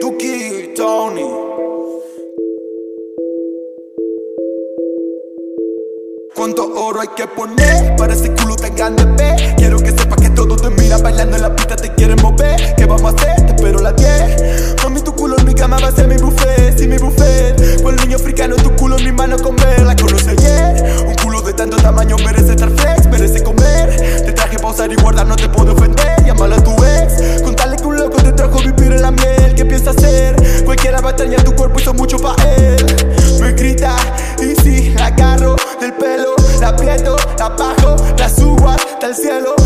Tuki Tony. ¿Cuánto oro hay que poner para ese culo tan grande, ve? mucho pa' él. Me grita y si la agarro del pelo, la aprieto, la bajo, la subo hasta el cielo.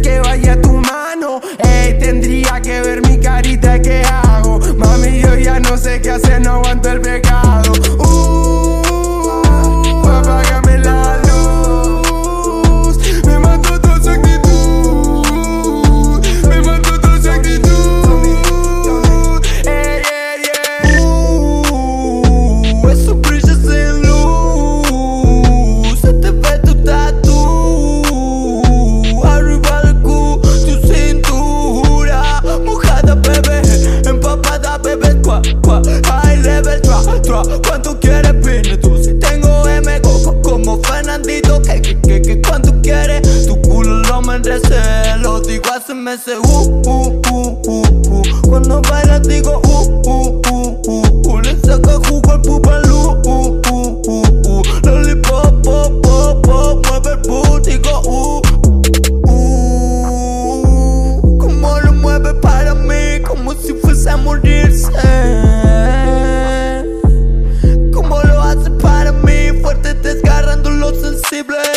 que vaya a tu mano. Ey, tendría que ver mi carita, ¿qué hago? Mami, yo ya no sé qué hacer, no aguanto el pecado. ¿Cuánto quieres pine tú? Si tengo M coco como Fernandito que, que, que, que ¿Cuánto quieres? Tu culo lo merece Lo digo hace meses uh, uh, uh, uh, uh. Cuando bailas digo uh, uh, uh, uh, uh. Le saca jugo al pup possible